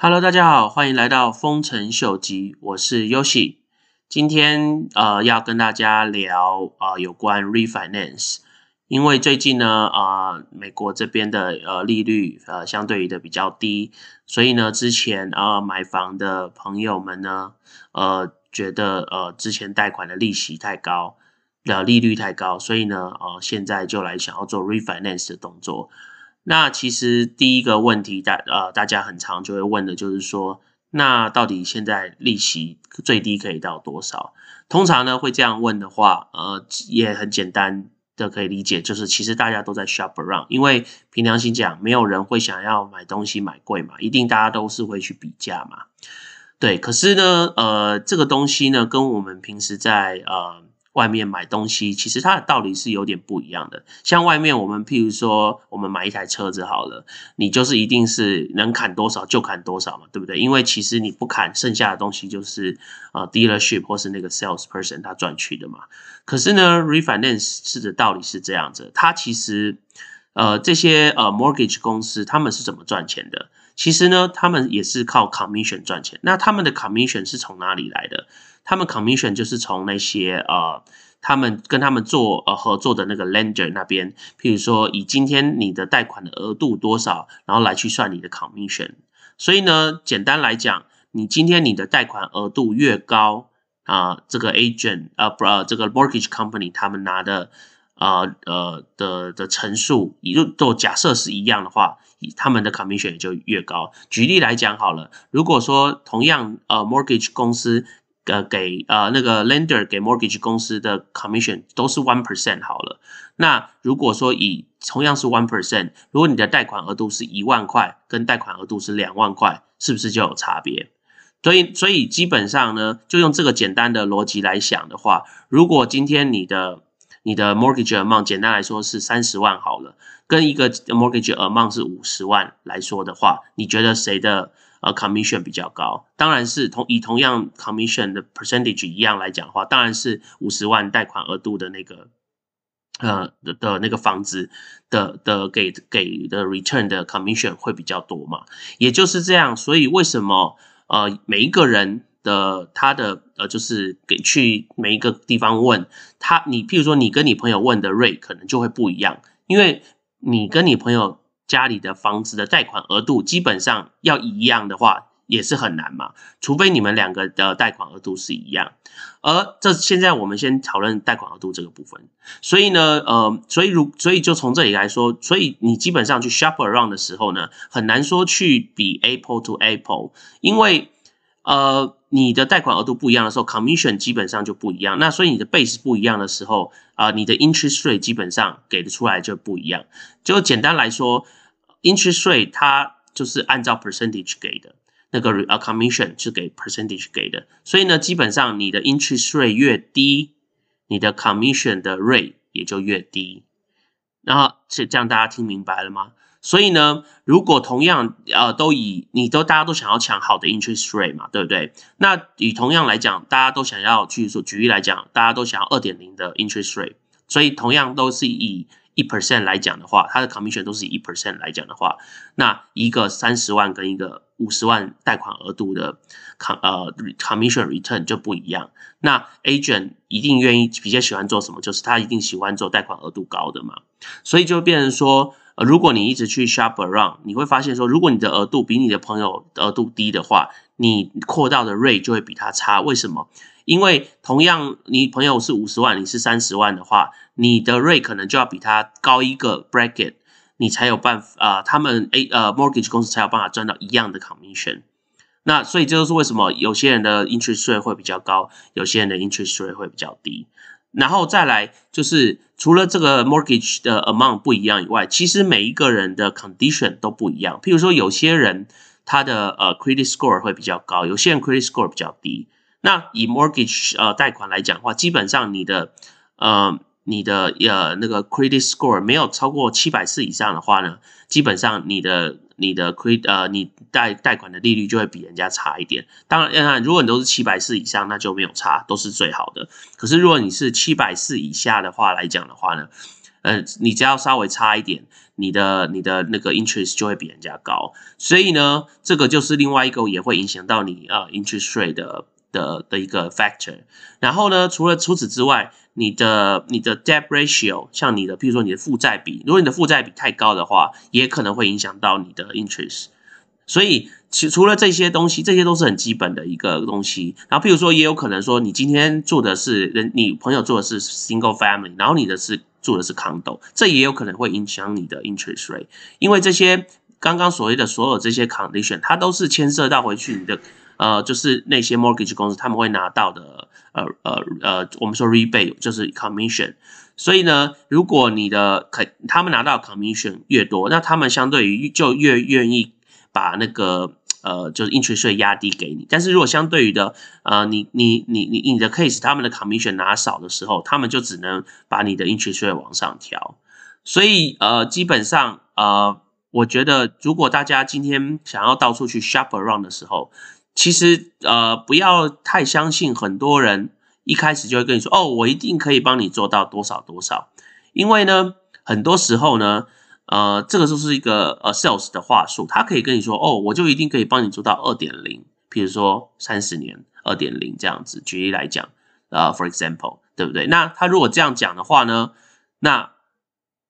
Hello，大家好，欢迎来到丰臣秀吉，我是 Yoshi。今天呃要跟大家聊啊有关 refinance，因为最近呢啊美国这边的呃利率呃相对于的比较低，所以呢之前啊买房的朋友们呢呃觉得呃之前贷款的利息太高，的利率太高，所以呢呃现在就来想要做 refinance 的动作。那其实第一个问题，大呃大家很常就会问的就是说，那到底现在利息最低可以到多少？通常呢会这样问的话，呃也很简单的可以理解，就是其实大家都在 shop around，因为凭良心讲，没有人会想要买东西买贵嘛，一定大家都是会去比价嘛。对，可是呢，呃这个东西呢跟我们平时在呃。外面买东西，其实它的道理是有点不一样的。像外面我们，譬如说，我们买一台车子好了，你就是一定是能砍多少就砍多少嘛，对不对？因为其实你不砍，剩下的东西就是呃 dealership 或是那个 sales person 他赚取的嘛。可是呢，refinance 是的道理是这样子，它其实呃这些呃 mortgage 公司他们是怎么赚钱的？其实呢，他们也是靠 commission 赚钱。那他们的 commission 是从哪里来的？他们 commission 就是从那些呃，他们跟他们做呃合作的那个 lender 那边，譬如说以今天你的贷款的额度多少，然后来去算你的 commission。所以呢，简单来讲，你今天你的贷款额度越高啊，这个 agent 呃不呃这个 mortgage company 他们拿的呃呃的的陈述，也就都假设是一样的话，他们的 commission 也就越高。举例来讲好了，如果说同样呃 mortgage 公司呃，给呃那个 lender 给 mortgage 公司的 commission 都是 one percent 好了。那如果说以同样是 one percent，如果你的贷款额度是一万块，跟贷款额度是两万块，是不是就有差别？所以，所以基本上呢，就用这个简单的逻辑来想的话，如果今天你的你的 mortgage amount 简单来说是三十万好了，跟一个 mortgage amount 是五十万来说的话，你觉得谁的？呃，commission 比较高，当然是同以同样 commission 的 percentage 一样来讲的话，当然是五十万贷款额度的那个呃的的那个房子的的给给的 return 的 commission 会比较多嘛，也就是这样，所以为什么呃每一个人的他的呃就是给去每一个地方问他，你譬如说你跟你朋友问的 rate 可能就会不一样，因为你跟你朋友。家里的房子的贷款额度基本上要一样的话，也是很难嘛。除非你们两个的贷款额度是一样。而这现在我们先讨论贷款额度这个部分。所以呢，呃，所以如所以就从这里来说，所以你基本上去 shop around 的时候呢，很难说去比 Apple to Apple，因为呃。你的贷款额度不一样的时候，commission 基本上就不一样。那所以你的 base 不一样的时候，啊，你的 interest rate 基本上给的出来就不一样。就简单来说，interest rate 它就是按照 percentage 给的，那个呃 commission 是给 percentage 给的。所以呢，基本上你的 interest rate 越低，你的 commission 的 rate 也就越低。然后是这样，大家听明白了吗？所以呢，如果同样呃都以你都大家都想要抢好的 interest rate 嘛，对不对？那以同样来讲，大家都想要去说举例来讲，大家都想要二点零的 interest rate，所以同样都是以一 percent 来讲的话，它的 commission 都是以一 percent 来讲的话，那一个三十万跟一个五十万贷款额度的 com 呃 commission return 就不一样。那 agent 一定愿意比较喜欢做什么？就是他一定喜欢做贷款额度高的嘛，所以就变成说。如果你一直去 shop around，你会发现说，如果你的额度比你的朋友额度低的话，你扩到的 rate 就会比他差。为什么？因为同样你朋友是五十万，你是三十万的话，你的 rate 可能就要比他高一个 bracket，你才有办法啊，他们 a 呃 mortgage 公司才有办法赚到一样的 commission。那所以这就是为什么有些人的 interest rate 会比较高，有些人的 interest rate 会比较低。然后再来就是，除了这个 mortgage 的 amount 不一样以外，其实每一个人的 condition 都不一样。譬如说，有些人他的呃 credit score 会比较高，有些人 credit score 比较低。那以 mortgage 呃贷款来讲的话，基本上你的呃你的呃那个 credit score 没有超过七百四以上的话呢，基本上你的你的亏呃你贷贷款的利率就会比人家差一点。当然，如果你都是七百四以上，那就没有差，都是最好的。可是如果你是七百四以下的话来讲的话呢，呃，你只要稍微差一点，你的你的那个 interest 就会比人家高。所以呢，这个就是另外一个也会影响到你呃 interest rate 的的的一个 factor。然后呢，除了除此之外，你的你的 debt ratio，像你的，比如说你的负债比，如果你的负债比太高的话，也可能会影响到你的 interest。所以，其除了这些东西，这些都是很基本的一个东西。然后，譬如说，也有可能说，你今天住的是人，你朋友住的是 single family，然后你的是住的是 condo，这也有可能会影响你的 interest rate。因为这些刚刚所谓的所有这些 condition，它都是牵涉到回去你的呃，就是那些 mortgage 公司他们会拿到的呃呃呃，我们说 rebate 就是 commission。所以呢，如果你的可他们拿到 commission 越多，那他们相对于就越愿意。把那个呃，就是 interest 税压低给你，但是如果相对于的呃，你你你你你的 case，他们的 commission 拿少的时候，他们就只能把你的 interest 税往上调。所以呃，基本上呃，我觉得如果大家今天想要到处去 shop around 的时候，其实呃，不要太相信很多人一开始就会跟你说，哦，我一定可以帮你做到多少多少，因为呢，很多时候呢。呃，这个就是一个呃 sales 的话术，他可以跟你说，哦，我就一定可以帮你做到二点零，比如说三十年二点零这样子。举例来讲，呃，for example，对不对？那他如果这样讲的话呢，那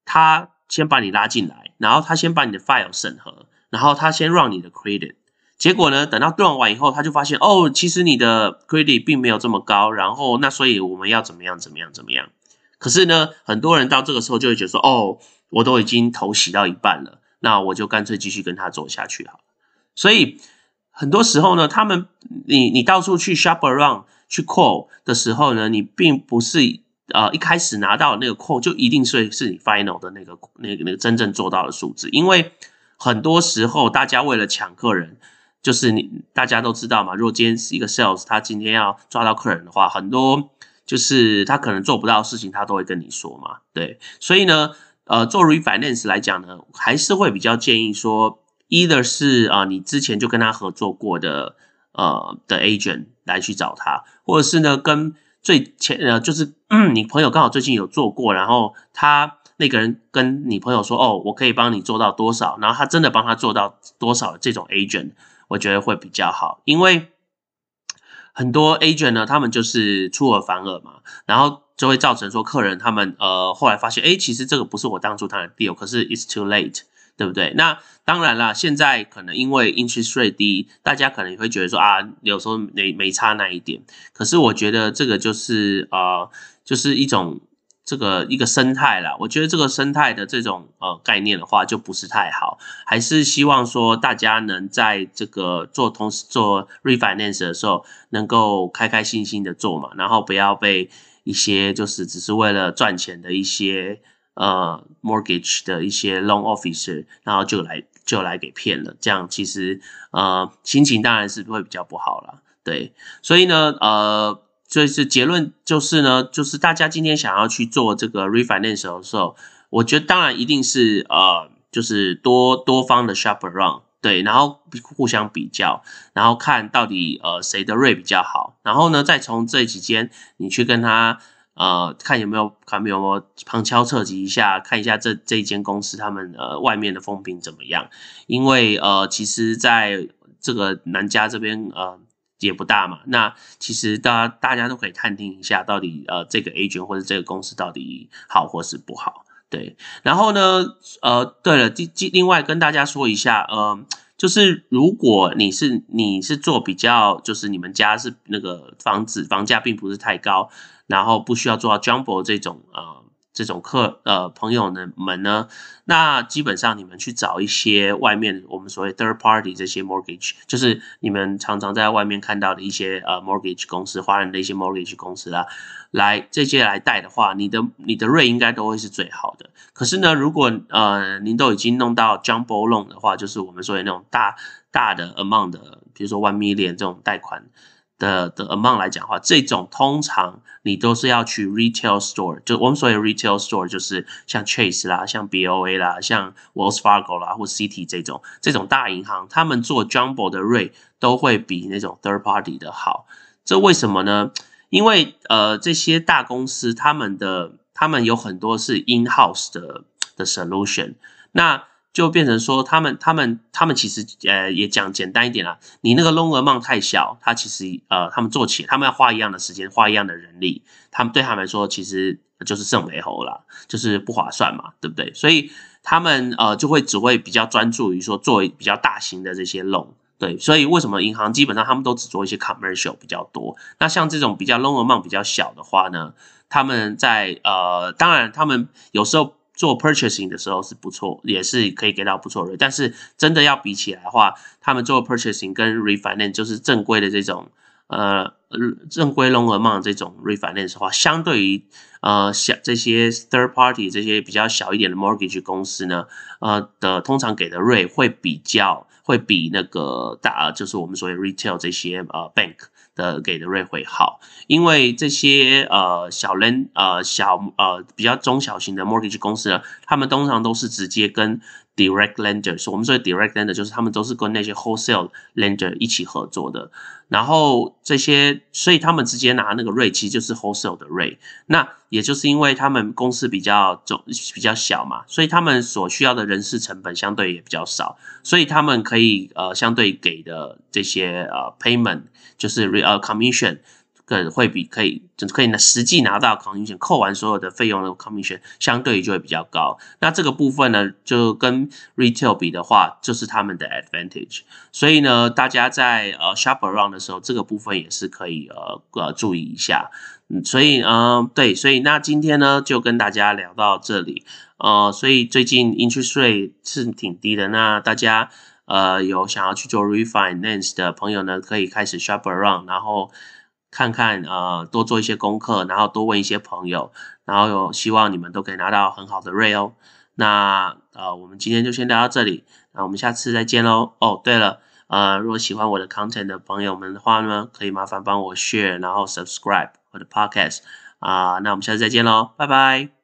他先把你拉进来，然后他先把你的 file 审核，然后他先让你的 credit，结果呢，等到 run 完以后，他就发现，哦，其实你的 credit 并没有这么高，然后那所以我们要怎么样怎么样怎么样？可是呢，很多人到这个时候就会觉得说，哦。我都已经头洗到一半了，那我就干脆继续跟他走下去好了。所以很多时候呢，他们你你到处去 shop around 去 call 的时候呢，你并不是呃一开始拿到那个 call 就一定是是你 final 的那个那个那个真正做到的数字，因为很多时候大家为了抢客人，就是你大家都知道嘛，如果今天是一个 sales，他今天要抓到客人的话，很多就是他可能做不到的事情，他都会跟你说嘛，对，所以呢。呃，做 refinance 来讲呢，还是会比较建议说，either 是啊，你之前就跟他合作过的呃的 agent 来去找他，或者是呢，跟最前呃，就是 你朋友刚好最近有做过，然后他那个人跟你朋友说，哦，我可以帮你做到多少，然后他真的帮他做到多少这种 agent，我觉得会比较好，因为很多 agent 呢，他们就是出尔反尔嘛，然后。就会造成说客人他们呃后来发现，哎，其实这个不是我当初谈的 deal，可是 it's too late，对不对？那当然啦，现在可能因为 interest rate 低，大家可能也会觉得说啊，有时候没没差那一点。可是我觉得这个就是呃，就是一种这个一个生态啦。我觉得这个生态的这种呃概念的话，就不是太好。还是希望说大家能在这个做同时做 refinance 的时候，能够开开心心的做嘛，然后不要被。一些就是只是为了赚钱的一些呃 mortgage 的一些 loan officer，然后就来就来给骗了，这样其实呃心情当然是会比较不好了，对，所以呢呃，所以是结论就是呢，就是大家今天想要去做这个 refinance 的时候，我觉得当然一定是呃就是多多方的 shop around。对，然后互相比较，然后看到底呃谁的瑞比较好，然后呢，再从这几间你去跟他呃看有没有看有没有旁敲侧击一下，看一下这这一间公司他们呃外面的风评怎么样？因为呃其实在这个南家这边呃也不大嘛，那其实大大家都可以探听一下，到底呃这个 agent 或者这个公司到底好或是不好。对，然后呢，呃，对了，另另另外跟大家说一下，呃，就是如果你是你是做比较，就是你们家是那个房子房价并不是太高，然后不需要做到 jumbo 这种，呃。这种客呃朋友呢们呢，那基本上你们去找一些外面我们所谓 third party 这些 mortgage，就是你们常常在外面看到的一些呃 mortgage 公司，华人的一些 mortgage 公司啦，来这些来贷的话，你的你的 rate 应该都会是最好的。可是呢，如果呃您都已经弄到 jumbo loan 的话，就是我们所谓那种大大的 amount 的，比如说 one million 这种贷款。的的 amount 来讲话，这种通常你都是要去 retail store，就我们所谓 retail store 就是像 Chase 啦、像 BOA 啦、像 Wells Fargo 啦或 City 这种这种大银行，他们做 jumbo 的 rate 都会比那种 third party 的好。这为什么呢？因为呃这些大公司他们的他们有很多是 in house 的的 solution，那就变成说他们他们他们其实呃也讲简单一点啦，你那个 loan amount 太小，他其实呃他们做起他们要花一样的时间，花一样的人力，他们对他们来说其实就是剩没猴啦，就是不划算嘛，对不对？所以他们呃就会只会比较专注于说做比较大型的这些 loan。对，所以为什么银行基本上他们都只做一些 commercial 比较多？那像这种比较 loan amount 比较小的话呢，他们在呃，当然他们有时候做 purchasing 的时候是不错，也是可以给到不错的。但是真的要比起来的话，他们做 purchasing 跟 refinance 就是正规的这种呃正规 loan amount 这种 refinance 的话，相对于呃小这些 third party 这些比较小一点的 mortgage 公司呢，呃的通常给的 rate 会比较。会比那个大，就是我们所谓 retail 这些呃 bank 的给的 rate 会好，因为这些呃小人呃小呃比较中小型的 mortgage 公司呢，他们通常都是直接跟 direct lenders，我们说的 direct lender 就是他们都是跟那些 wholesale lender 一起合作的。然后这些，所以他们直接拿那个 rate，其实就是 wholesale 的 rate。那也就是因为他们公司比较总比较小嘛，所以他们所需要的人事成本相对也比较少，所以他们可以呃相对给的这些呃 payment 就是 re 呃 commission。个会比可以，就可以呢实际拿到 commission，扣完所有的费用的 commission，相对就会比较高。那这个部分呢，就跟 retail 比的话，就是他们的 advantage。所以呢，大家在呃 shop around 的时候，这个部分也是可以呃呃注意一下。嗯，所以嗯对，所以那今天呢就跟大家聊到这里。呃，所以最近 interest rate 是挺低的，那大家呃有想要去做 refinance 的朋友呢，可以开始 shop around，然后。看看呃，多做一些功课，然后多问一些朋友，然后有希望你们都可以拿到很好的 rate 哦。那呃，我们今天就先聊到这里，那我们下次再见喽。哦，对了，呃，如果喜欢我的 content 的朋友们的话呢，可以麻烦帮我 share，然后 subscribe 或者 podcast 啊。那我们下次再见喽，拜拜。